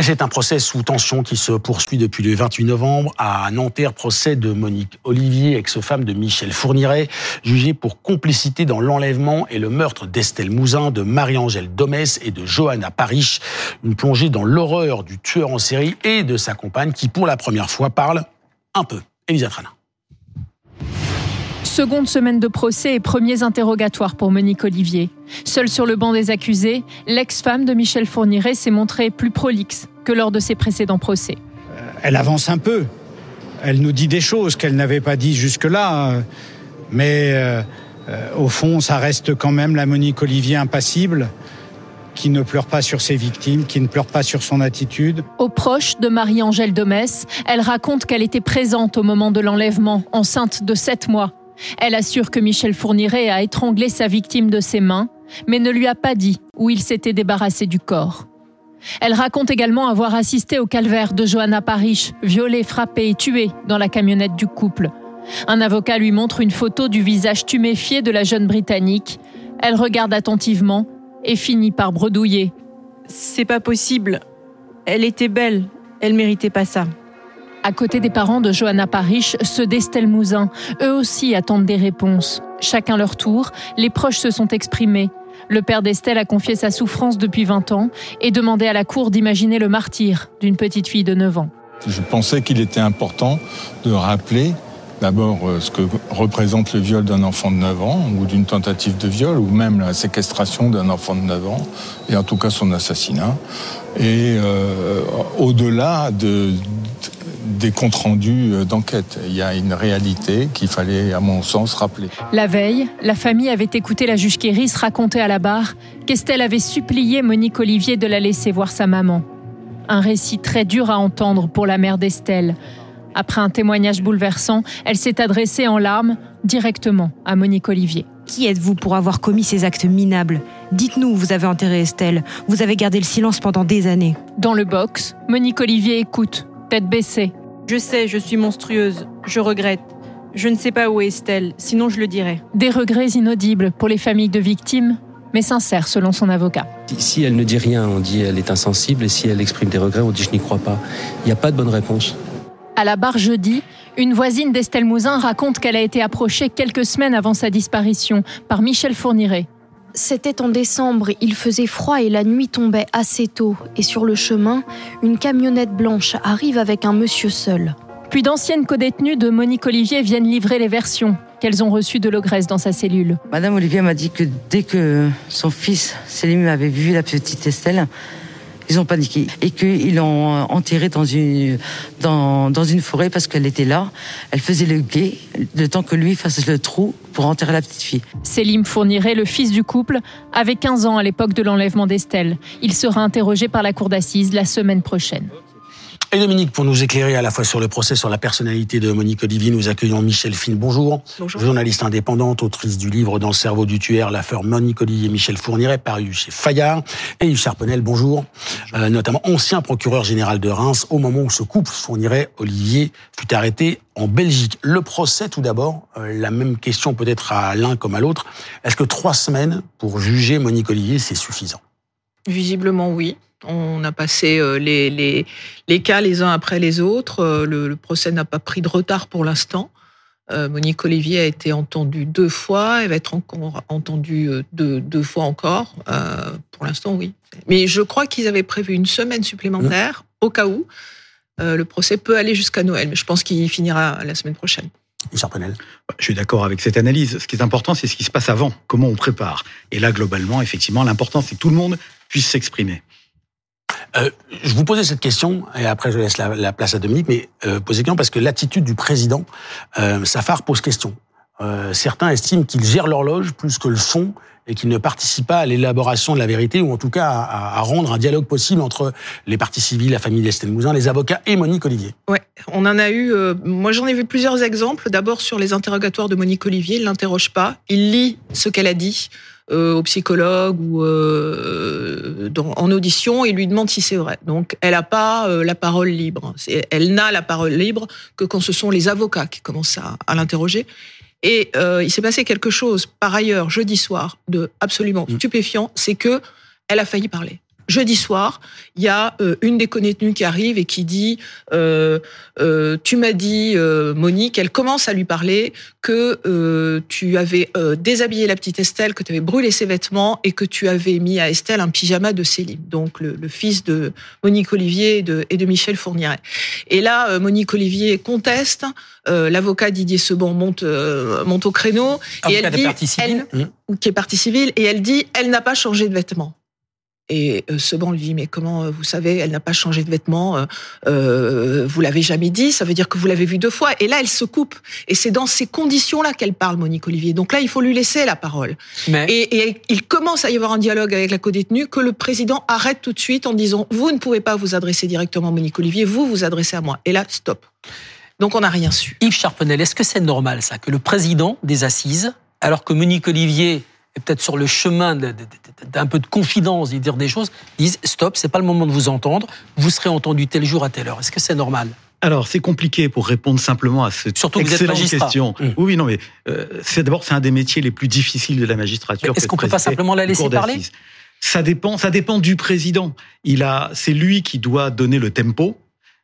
C'est un procès sous tension qui se poursuit depuis le 28 novembre à Nanterre, procès de Monique Olivier, ex-femme de Michel Fourniret, jugée pour complicité dans l'enlèvement et le meurtre d'Estelle Mouzin, de Marie-Angèle Domès et de Johanna Parich. Une plongée dans l'horreur du tueur en série et de sa compagne qui, pour la première fois, parle un peu. Elisa. Seconde semaine de procès et premiers interrogatoires pour Monique Olivier. Seule sur le banc des accusés, l'ex-femme de Michel Fourniret s'est montrée plus prolixe que lors de ses précédents procès. Euh, elle avance un peu. Elle nous dit des choses qu'elle n'avait pas dit jusque-là. Euh, mais euh, au fond, ça reste quand même la Monique Olivier impassible qui ne pleure pas sur ses victimes, qui ne pleure pas sur son attitude. Aux proches de Marie-Angèle Domès, elle raconte qu'elle était présente au moment de l'enlèvement, enceinte de 7 mois. Elle assure que Michel Fourniret a étranglé sa victime de ses mains, mais ne lui a pas dit où il s'était débarrassé du corps. Elle raconte également avoir assisté au calvaire de Johanna Parich, violée, frappée et tuée dans la camionnette du couple. Un avocat lui montre une photo du visage tuméfié de la jeune Britannique. Elle regarde attentivement et finit par bredouiller. C'est pas possible. Elle était belle. Elle méritait pas ça. À côté des parents de Johanna Parich, ceux d'Estelle Mouzin, eux aussi attendent des réponses. Chacun leur tour, les proches se sont exprimés. Le père d'Estelle a confié sa souffrance depuis 20 ans et demandé à la cour d'imaginer le martyr d'une petite fille de 9 ans. Je pensais qu'il était important de rappeler D'abord, euh, ce que représente le viol d'un enfant de 9 ans, ou d'une tentative de viol, ou même la séquestration d'un enfant de 9 ans, et en tout cas son assassinat. Et euh, au-delà de, des comptes rendus euh, d'enquête. Il y a une réalité qu'il fallait, à mon sens, rappeler. La veille, la famille avait écouté la juge Kéris raconter à la barre qu'Estelle avait supplié Monique Olivier de la laisser voir sa maman. Un récit très dur à entendre pour la mère d'Estelle. Après un témoignage bouleversant, elle s'est adressée en larmes directement à Monique Olivier. Qui êtes-vous pour avoir commis ces actes minables? Dites-nous où vous avez enterré Estelle. Vous avez gardé le silence pendant des années. Dans le box, Monique Olivier écoute, tête baissée. Je sais, je suis monstrueuse. Je regrette. Je ne sais pas où est Estelle, sinon je le dirais. Des regrets inaudibles pour les familles de victimes, mais sincères selon son avocat. Si elle ne dit rien, on dit elle est insensible, et si elle exprime des regrets, on dit je n'y crois pas. Il n'y a pas de bonne réponse. À la barre jeudi, une voisine d'Estelle Mouzin raconte qu'elle a été approchée quelques semaines avant sa disparition par Michel Fourniret. C'était en décembre, il faisait froid et la nuit tombait assez tôt. Et sur le chemin, une camionnette blanche arrive avec un monsieur seul. Puis d'anciennes codétenues de Monique Olivier viennent livrer les versions qu'elles ont reçues de l'ogresse dans sa cellule. Madame Olivier m'a dit que dès que son fils Célim avait vu la petite Estelle, ils ont paniqué et qu'ils l'ont enterrée dans une, dans, dans une forêt parce qu'elle était là. Elle faisait le guet le temps que lui fasse le trou pour enterrer la petite fille. Célim fournirait le fils du couple, avait 15 ans à l'époque de l'enlèvement d'Estelle. Il sera interrogé par la cour d'assises la semaine prochaine. Et Dominique, pour nous éclairer à la fois sur le procès, sur la personnalité de Monique Olivier, nous accueillons Michel Fine. Bonjour. Bonjour. Journaliste indépendante, autrice du livre Dans le cerveau du tueur, l'affaire Monique Olivier Michel Fourniret, paru chez Fayard. Et Yves Charpenel, bonjour. Euh, notamment ancien procureur général de Reims, au moment où ce couple Fourniret Olivier fut arrêté en Belgique. Le procès, tout d'abord, euh, la même question peut-être à l'un comme à l'autre. Est-ce que trois semaines pour juger Monique Olivier, c'est suffisant? Visiblement, oui. On a passé euh, les, les, les, cas les uns après les autres. Euh, le, le procès n'a pas pris de retard pour l'instant. Euh, Monique Olivier a été entendue deux fois. Elle va être encore entendue deux, deux fois encore. Euh, pour l'instant, oui. Mais je crois qu'ils avaient prévu une semaine supplémentaire mmh. au cas où. Euh, le procès peut aller jusqu'à Noël, mais je pense qu'il finira la semaine prochaine. Penel. Je suis d'accord avec cette analyse. Ce qui est important, c'est ce qui se passe avant, comment on prépare. Et là, globalement, effectivement, l'important, c'est que tout le monde puisse s'exprimer. Euh, je vous posais cette question, et après je laisse la, la place à Dominique, mais euh, posez question parce que l'attitude du président, euh, Safar pose question. Euh, certains estiment qu'il gère l'horloge plus que le fond et qu'il ne participe pas à l'élaboration de la vérité, ou en tout cas à, rendre un dialogue possible entre les partis civils, la famille d'Estelle Mouzin, les avocats et Monique Olivier. Ouais, on en a eu. Euh, moi, j'en ai vu plusieurs exemples. D'abord sur les interrogatoires de Monique Olivier, il l'interroge pas, il lit ce qu'elle a dit euh, au psychologue ou euh, dans, en audition et lui demande si c'est vrai. Donc, elle n'a pas euh, la parole libre. Elle n'a la parole libre que quand ce sont les avocats qui commencent à, à l'interroger. Et euh, il s'est passé quelque chose, par ailleurs, jeudi soir, de absolument mmh. stupéfiant, c'est que elle a failli parler. Jeudi soir, il y a euh, une des codétenues qui arrive et qui dit euh, euh, Tu m'as dit, euh, Monique, elle commence à lui parler que euh, tu avais euh, déshabillé la petite Estelle, que tu avais brûlé ses vêtements et que tu avais mis à Estelle un pyjama de Céline, donc le, le fils de Monique Olivier et de, et de Michel Fourniret. Et là, euh, Monique Olivier conteste. Euh, L'avocat Didier Sebon monte, euh, monte au créneau et elle dit, partie civile. elle- ou qui est partie civile, et elle dit, elle n'a pas changé de vêtements. Et euh, Seban lui dit, mais comment euh, vous savez, elle n'a pas changé de vêtements, euh, euh, vous l'avez jamais dit, ça veut dire que vous l'avez vu deux fois. Et là, elle se coupe. Et c'est dans ces conditions-là qu'elle parle, Monique Olivier. Donc là, il faut lui laisser la parole. Mais Et, et il commence à y avoir un dialogue avec la codétenue que le président arrête tout de suite en disant, vous ne pouvez pas vous adresser directement à Monique Olivier, vous vous adressez à moi. Et là, stop. Donc on n'a rien su. Yves Charpenel, est-ce que c'est normal ça que le président des assises, alors que Monique Olivier peut-être sur le chemin d'un peu de confidence, de dire des choses, dise stop, c'est pas le moment de vous entendre, vous serez entendu tel jour à telle heure. Est-ce que c'est normal? Alors, c'est compliqué pour répondre simplement à cette Surtout excellente question. Mmh. Oui, non, mais euh, c'est d'abord c'est un des métiers les plus difficiles de la magistrature. Est-ce qu'on de peut pas simplement la laisser parler. Ça dépend, ça dépend du président. Il a, c'est lui qui doit donner le tempo.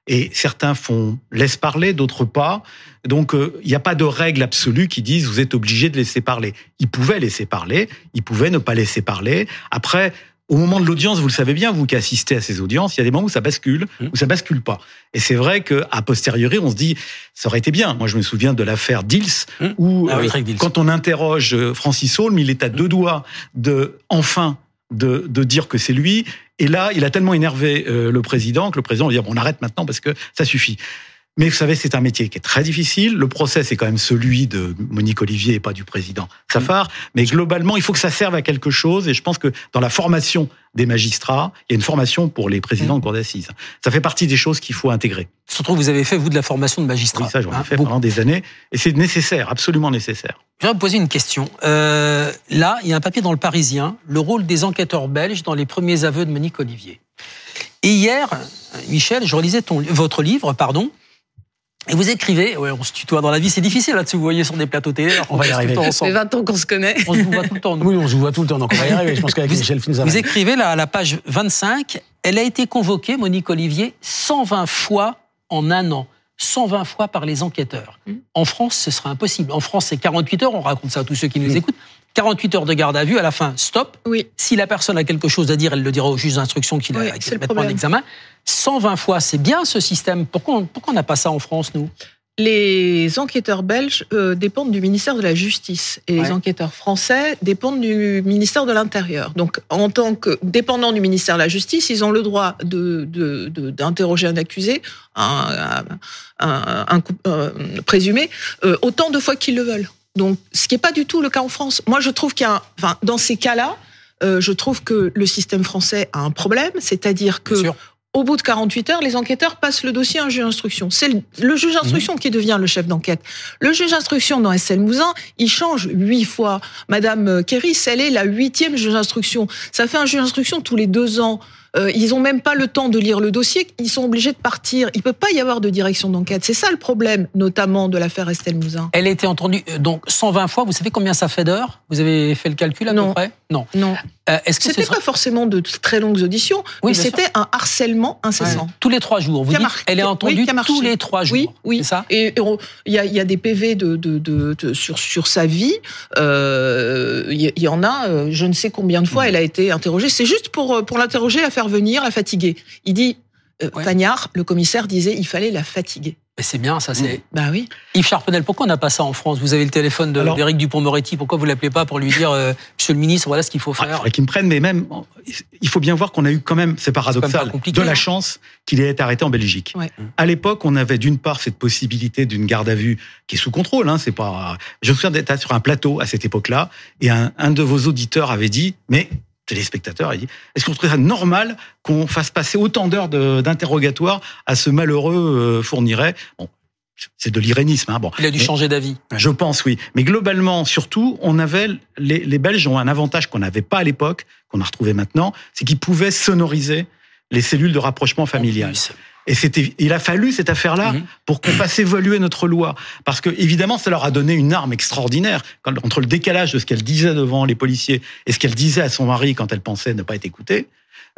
Et certains font laisse parler, d'autres pas. Donc euh, il n'y a pas de règle absolue qui disent vous êtes obligé de laisser parler. Il pouvait laisser parler, il pouvait ne pas laisser parler. Après, au moment de l'audience, vous le savez bien, vous qui assistez à ces audiences, il y a des moments où ça bascule, Mmh. où ça bascule pas. Et c'est vrai que a posteriori, on se dit ça aurait été bien. Moi, je me souviens de l'affaire Dils, Mmh. où Ah oui, euh, quand on interroge euh, Francis Holm, il est à deux doigts de enfin de, de dire que c'est lui. Et là, il a tellement énervé euh, le président que le président va dire bon, on arrête maintenant parce que ça suffit. Mais vous savez, c'est un métier qui est très difficile. Le procès, c'est quand même celui de Monique Olivier et pas du président Safar. Mais globalement, il faut que ça serve à quelque chose. Et je pense que dans la formation des magistrats, il y a une formation pour les présidents de cour d'assises. Ça fait partie des choses qu'il faut intégrer. Surtout que vous avez fait, vous, de la formation de magistrat. Oui, ça, j'en ai Hein, fait beaucoup. pendant des années. Et c'est nécessaire, absolument nécessaire. Je vais vous poser une question. Euh, là, il y a un papier dans le Parisien, le rôle des enquêteurs belges dans les premiers aveux de Monique Olivier. Et hier, Michel, je relisais ton, votre livre, pardon, et vous écrivez, ouais, on se tutoie dans la vie, c'est difficile là-dessus, vous voyez sur des plateaux télé, On va y arriver. Ça ensemble. fait 20 ans qu'on se connaît. On se voit tout le temps. nous. Oui, on se voit tout le temps, donc on va y arriver. Je pense qu'avec Vous- Michel Fin, ça va. Vous écrivez là, à la page 25, elle a été convoquée, Monique Olivier, 120 fois en un an. 120 fois par les enquêteurs. Mm. En France, ce serait impossible. En France, c'est 48 heures, on raconte ça à tous ceux qui nous Mm. écoutent. 48 heures de garde à vue, à la fin, stop. Oui. Si la personne a quelque chose à dire, elle le dira au juge d'instruction qui Oui, le mettra en examen. 120 fois, c'est bien ce système. Pourquoi on pourquoi on n'a pas ça en France, nous? Les enquêteurs belges euh, dépendent du ministère de la Justice et Ouais. les enquêteurs français dépendent du ministère de l'Intérieur. Donc, en tant que dépendants du ministère de la Justice, ils ont le droit de de- de- d'interroger un accusé, un, un, un- un coup- euh, présumé, euh, autant de fois qu'ils le veulent. Donc, ce qui n'est pas du tout le cas en France. Moi, je trouve qu'il y a, un- enfin, dans ces cas-là, euh, je trouve que le système français a un problème, c'est-à-dire que au bout de 48 heures, les enquêteurs passent le dossier à un juge d'instruction. C'est le, le juge d'instruction qui devient le chef d'enquête. Le juge d'instruction dans SL Mouzin, il change huit fois. Madame Kéris, elle est la huitième juge d'instruction. Ça fait un juge d'instruction tous les deux ans. Euh, ils ont même pas le temps de lire le dossier. Ils sont obligés de partir. Il peut pas y avoir de direction d'enquête. C'est ça le problème, notamment de l'affaire Estelle Mouzin. Elle a été entendue euh, donc 120 fois. Vous savez combien ça fait d'heures? Vous avez fait le calcul à Non. peu près? Non. Non, Euh, Est-ce que ce c'était serait- pas forcément de très longues auditions, Oui, mais c'était un harcèlement incessant. tous les trois jours Vous dites elle est entendue tous les trois jours. Oui, oui. C'est ça? Et il y a, y des PV de, de, de, de- sur, sur sa vie. Euh, Il y, il y en a, euh, je ne sais combien de Mmh. fois elle a été interrogée. C'est juste pour, euh, pour l'interroger, la faire venir, la fatiguer. Il dit, euh, Ouais. Pagnard, le commissaire disait, il fallait la fatiguer. Mais c'est bien, ça. C'est Bah oui. Yves Charpenel. Pourquoi on n'a pas ça en France? Vous avez le téléphone d'Éric Dupont-Moretti. Pourquoi vous l'appelez pas pour lui dire, euh, Monsieur le ministre, voilà ce qu'il faut Ah, il faire faudrait qu'ils me prennent, mais même, il faut bien voir qu'on a eu quand même, c'est même paradoxal, de la chance qu'il ait été arrêté en Belgique. Ouais. À l'époque, on avait d'une part cette possibilité d'une garde à vue qui est sous contrôle. Hein, c'est pas. Je me souviens d'être sur un plateau à cette époque-là, et un, un de vos auditeurs avait dit, mais téléspectateur, il dit, est-ce qu'on trouverait ça normal qu'on fasse passer autant d'heures d'interrogatoire à ce malheureux euh, fournirait? Bon, c'est de l'irénisme. Hein, bon. Il a dû Mais- changer d'avis. je pense, oui. Mais globalement, surtout, on avait les, les Belges ont un avantage qu'on n'avait pas à l'époque, qu'on a retrouvé maintenant, c'est qu'ils pouvaient sonoriser les cellules de rapprochement familial. Et c'était, il a fallu cette affaire-là Mhm. pour qu'on fasse évoluer notre loi, parce que évidemment, ça leur a donné une arme extraordinaire quand- entre le décalage de ce qu'elle disait devant les policiers et ce qu'elle disait à son mari quand elle pensait ne pas être écoutée.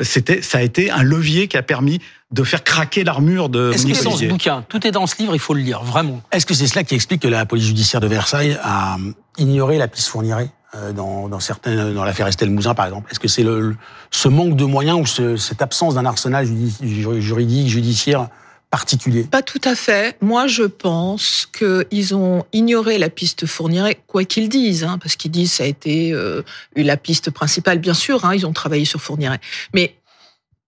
C'était, ça a été un levier qui a permis de faire craquer l'armure de Est-ce que c'est dans ce bouquin Tout est dans ce livre, il faut le lire, vraiment. Est-ce que c'est cela qui explique que la police judiciaire de Versailles a ignoré la piste Fourniret euh, dans, dans certains, dans l'affaire Estelle Mouzin, par exemple Est-ce que c'est ce manque de moyens ou ce- cette absence d'un arsenal juridique, judiciaire particulier? Pas tout à fait. Moi, je pense qu'ils ont ignoré la piste Fourniret, quoi qu'ils disent, hein, parce qu'ils disent ça a été euh, la piste principale, bien sûr. Hein, ils ont travaillé sur Fourniret, mais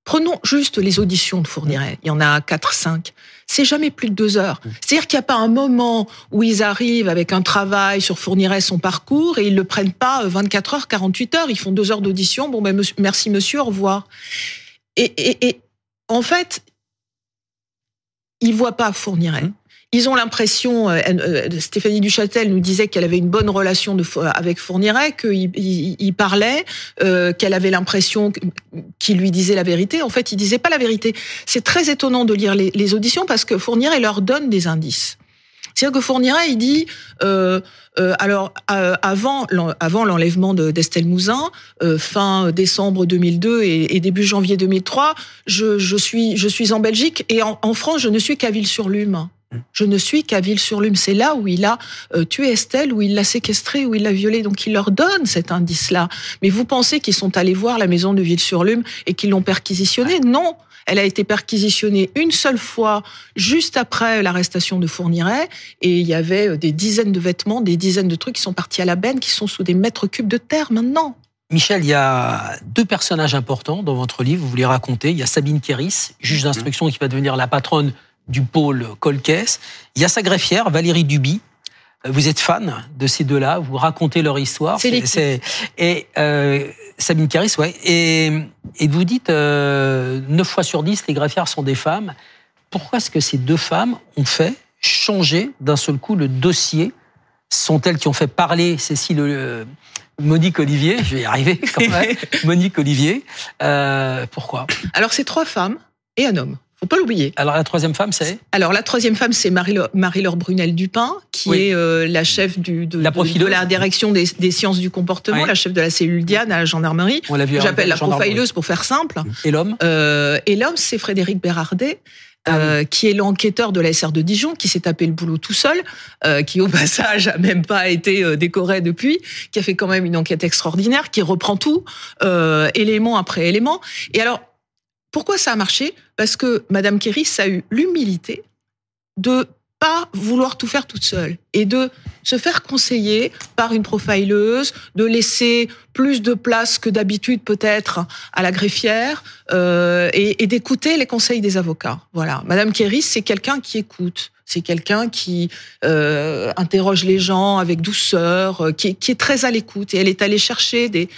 prenons juste les auditions de Fourniret. Il y en a quatre, cinq. C'est jamais plus de deux heures. C'est-à-dire qu'il n'y a pas un moment où ils arrivent avec un travail sur Fourniret, son parcours, et ils le prennent pas euh, 24 heures, 48 heures. Ils font deux heures d'audition. Bon, ben, merci monsieur, au revoir. Et, et, et en fait, ils voient pas Fourniret. Ils ont l'impression, euh, euh, Stéphanie Duchâtel nous disait qu'elle avait une bonne relation avec Fourniret, qu'il il, il parlait, euh, qu'elle avait l'impression qu'il lui disait la vérité. En fait, il disait pas la vérité. C'est très étonnant de lire les, les auditions parce que Fourniret leur donne des indices. C'est-à-dire que Fourniret, il dit, euh, euh, alors euh, avant, l'en- avant l'enlèvement de- d'Estelle Mouzin, euh, fin décembre 2002 et, et début janvier 2003, je, je suis, je suis en Belgique et en, en France, je ne suis qu'à Ville-sur-Lume. Je ne suis qu'à Ville-sur-Lume. C'est là où il a euh, tué Estelle, où il l'a séquestrée, où il l'a violée. Donc il leur donne cet indice-là. Mais vous pensez qu'ils sont allés voir la maison de Ville-sur-Lume et qu'ils l'ont perquisitionnée Non. Elle a été perquisitionnée une seule fois, juste après l'arrestation de Fourniret, et il y avait euh, des dizaines de vêtements, des dizaines de trucs qui sont partis à la benne, qui sont sous des mètres cubes de terre maintenant. Michel, il y a deux personnages importants dans votre livre, vous voulez raconter. Il y a Sabine Kéris, juge d'instruction qui va devenir la patronne du pôle Colcaise. Il y a sa greffière, Valérie Duby. Vous êtes fan de ces deux-là, vous racontez leur histoire. C'est l'équipe. Et euh, Sabine Kéris, ouais. Et, et vous dites, euh, 9 fois sur 10, les greffières sont des femmes. Pourquoi est-ce que ces deux femmes ont fait changer d'un seul coup le dossier? Sont elles qui ont fait parler Cécile, euh, Monique Olivier, je vais y arriver quand même, Monique Olivier. Euh, pourquoi? Alors c'est trois femmes et un homme. Faut pas l'oublier. Alors la troisième femme, c'est? Alors la troisième femme, c'est Marie-Laure Marie-Laure Brunel-Dupin, qui Oui. est euh, la chef du, de, La de- de la direction des, des sciences du comportement, Oui. la chef de la cellule Diane à la gendarmerie. On l'a vu. J'appelle la profileuse pour faire simple. Et l'homme? Euh, et l'homme, c'est Frédéric Bérardet. Ah euh, qui est l'enquêteur de la SR de Dijon, qui s'est tapé le boulot tout seul, euh, qui au passage a même pas été euh, décoré depuis, qui a fait quand même une enquête extraordinaire, qui reprend tout, euh, élément après élément. Et alors, pourquoi ça a marché? Parce que Madame Kéris a eu l'humilité de pas vouloir tout faire toute seule et de se faire conseiller par une profileuse, de laisser plus de place que d'habitude peut-être à la greffière euh, et, d'écouter les conseils des avocats. Voilà, Madame Kéris, c'est quelqu'un qui écoute, c'est quelqu'un qui euh, interroge les gens avec douceur, euh, qui est très à l'écoute et elle est allée chercher des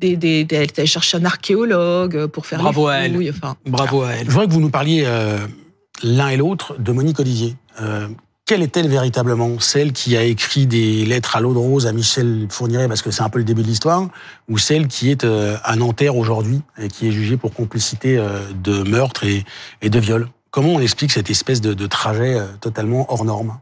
des, des, des- elle est allée chercher un archéologue pour faire Bravo les à elle. fouilles, enfin. Bravo à elle. Je voudrais que vous nous parliez euh, l'un et l'autre de Monique Olivier. Euh, quelle est-elle véritablement? Celle qui a écrit des lettres à l'eau de rose à Michel Fourniret, parce que c'est un peu le début de l'histoire, ou celle qui est euh, à Nanterre aujourd'hui et qui est jugée pour complicité euh, de meurtre et, et de viol? Comment on explique cette espèce de, de trajet euh, totalement hors norme?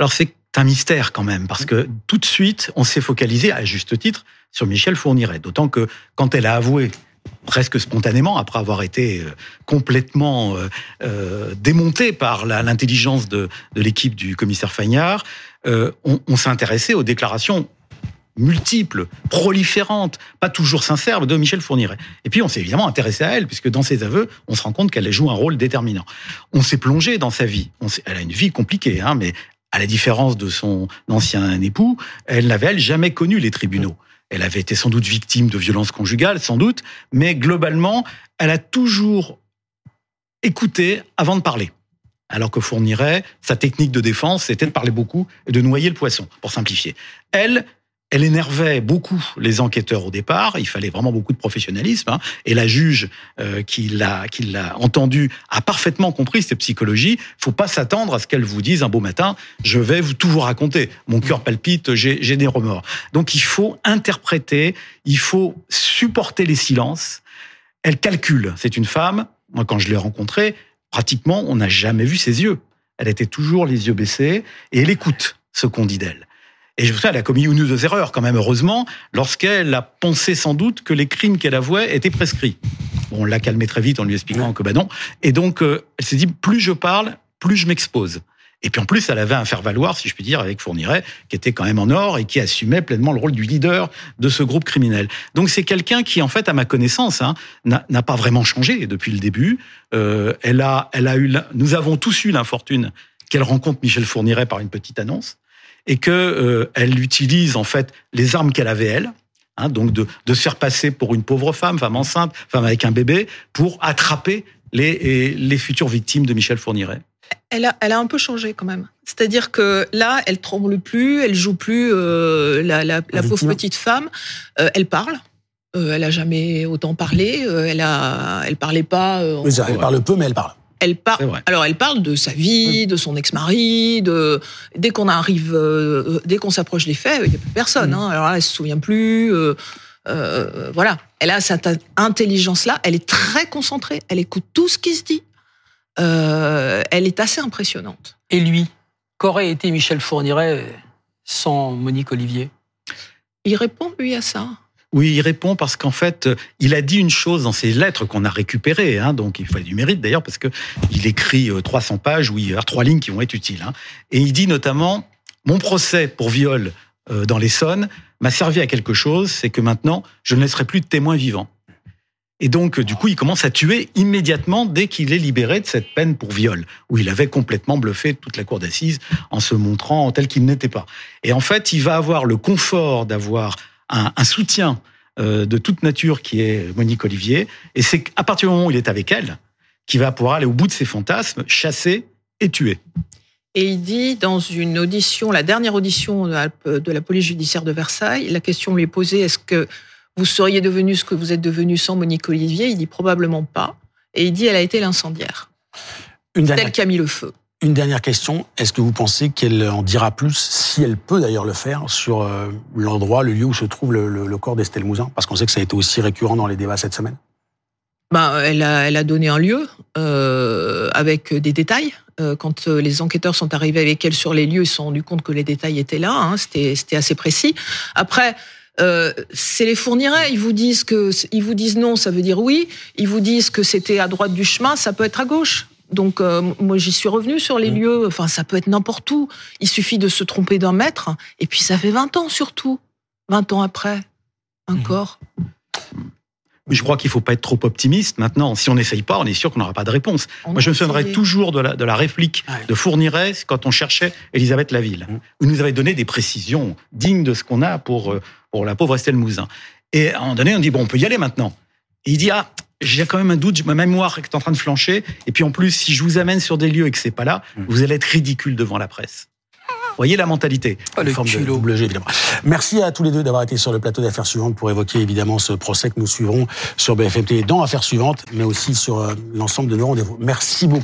Alors c'est un mystère quand même, parce que tout de suite, on s'est focalisé, à juste titre, sur Michel Fourniret. D'autant que quand elle a avoué presque spontanément, après avoir été euh, complètement euh, euh, démontée par l'intelligence de, l'équipe du commissaire Fagnard, euh, on, s'est intéressé aux déclarations multiples, proliférantes, pas toujours sincères de Michel Fourniret. Et puis on s'est évidemment intéressé à elle, puisque dans ses aveux, on se rend compte qu'elle joue un rôle déterminant. On s'est plongé dans sa vie. Elle a une vie compliquée, hein, mais à la différence de son ancien époux, elle n'avait elle jamais connu les tribunaux. Elle avait été sans doute victime de violences conjugales, sans doute, mais globalement, elle a toujours écouté avant de parler. Alors que Fourniret, sa technique de défense, c'était de parler beaucoup et de noyer le poisson, pour simplifier. Elle, elle énervait beaucoup les enquêteurs au départ. Il fallait vraiment beaucoup de professionnalisme. hein. Et la juge euh, qui l'a qui l'a entendu a parfaitement compris cette psychologie. Faut pas s'attendre à ce qu'elle vous dise un beau matin, je vais vous tout vous raconter. Mon cœur palpite, j'ai j'ai des remords. Donc il faut interpréter, il faut supporter les silences. Elle calcule. C'est une femme. Moi, quand je l'ai rencontrée, pratiquement, on n'a jamais vu ses yeux. Elle était toujours les yeux baissés et elle écoute ce qu'on dit d'elle. Et je vous elle a commis une ou deux erreurs quand même, heureusement, lorsqu'elle a pensé sans doute que les crimes qu'elle avouait étaient prescrits. Bon, on l'a calmé très vite en lui expliquant que bah non. Et donc, euh, elle s'est dit, plus je parle, plus je m'expose. Et puis en plus, elle avait un faire-valoir, si je puis dire, avec Fourniret, qui était quand même en or et qui assumait pleinement le rôle du leader de ce groupe criminel. Donc c'est quelqu'un qui, en fait, à ma connaissance, hein, n'a pas vraiment changé depuis le début. Euh, elle a, elle a eu, nous avons tous eu l'infortune qu'elle rencontre Michel Fourniret par une petite annonce et que euh, elle utilise en fait les armes qu'elle avait elle. Hein, donc de, de se faire passer pour une pauvre femme, femme enceinte, femme avec un bébé, pour attraper les, les futures victimes de Michel Fourniret elle a, elle a un peu changé quand même. C'est-à-dire que là, elle tremble plus, elle joue plus euh, la, la, la pauvre petite femme. Euh, elle parle. Euh, elle a jamais autant parlé. Euh, elle a, elle parlait pas. Euh, Oui, ça, elle parle peu, mais elle parle. Elle parle. Alors, elle parle de sa vie, de son ex-mari, de dès qu'on arrive, euh, dès qu'on s'approche des faits, il y a plus personne. Hein. Alors là, elle se souvient plus. euh, euh, voilà. Elle a cette intelligence-là. Elle est très concentrée. Elle écoute tout ce qui se dit. Elle est assez impressionnante. Et lui, qu'aurait été Michel Fourniret sans Monique Olivier? Il répond, lui, à ça. Oui, il répond parce qu'en fait, il a dit une chose dans ses lettres qu'on a récupérées, hein, donc il faut du mérite d'ailleurs parce que il écrit euh, 300 pages où il y a trois lignes qui vont être utiles. Hein, et il dit notamment mon procès pour viol euh, dans l'Essonne m'a servi à quelque chose, c'est que maintenant je ne laisserai plus de témoins vivants. Et donc, du coup, il commence à tuer immédiatement dès qu'il est libéré de cette peine pour viol, où il avait complètement bluffé toute la cour d'assises en se montrant tel qu'il n'était pas. Et en fait, il va avoir le confort d'avoir un, un soutien euh, de toute nature qui est Monique Olivier. Et c'est à partir du moment où il est avec elle qu'il va pouvoir aller au bout de ses fantasmes, chasser et tuer. Et il dit dans une audition, la dernière audition de la, police judiciaire de Versailles, la question lui est posée est-ce que vous seriez devenu ce que vous êtes devenu sans Monique Olivier? Il dit probablement pas. Et il dit elle a été l'incendiaire. Une Celle qui a mis le feu. Une dernière question. Est-ce que vous pensez qu'elle en dira plus, si elle peut d'ailleurs le faire, sur euh, l'endroit, le lieu où se trouve le, corps d'Estelle Mouzin? Parce qu'on sait que ça a été aussi récurrent dans les débats cette semaine. Ben, elle, a, donné un lieu euh, avec des détails. Euh, quand les enquêteurs sont arrivés avec elle sur les lieux, ils se sont rendus compte que les détails étaient là. Hein, C'était assez précis. Après, c'est les fournirait. Ils vous disent que, ils vous disent non, ça veut dire oui. Ils vous disent que c'était à droite du chemin, ça peut être à gauche. Donc euh, moi j'y suis revenu sur les mmh. lieux. Enfin ça peut être n'importe où. Il suffit de se tromper d'un mètre. Et puis ça fait 20 ans surtout. 20 ans après, un mmh. Je crois qu'il faut pas être trop optimiste. Maintenant, si on n'essaye pas, on est sûr qu'on n'aura pas de réponse. On Moi, je me souviendrai toujours de la, de la réplique ouais. de Fourniret quand on cherchait Elisabeth Laville, mmh. où il nous avait donné des précisions dignes de ce qu'on a pour, pour la pauvre Estelle Mouzin. Et à un moment donné, on dit, bon, on peut y aller maintenant. Et il dit, ah, j'ai quand même un doute, ma mémoire est en train de flancher. Et puis en plus, si je vous amène sur des lieux et que c'est pas là, mmh. vous allez être ridicule devant la presse. Voyez la mentalité. Oh, le forme de double G, évidemment. Merci à tous les deux d'avoir été sur le plateau d'affaires suivantes pour évoquer évidemment ce procès que nous suivrons sur BFM TV dans Affaires suivantes, mais aussi sur l'ensemble de nos rendez-vous. Merci beaucoup.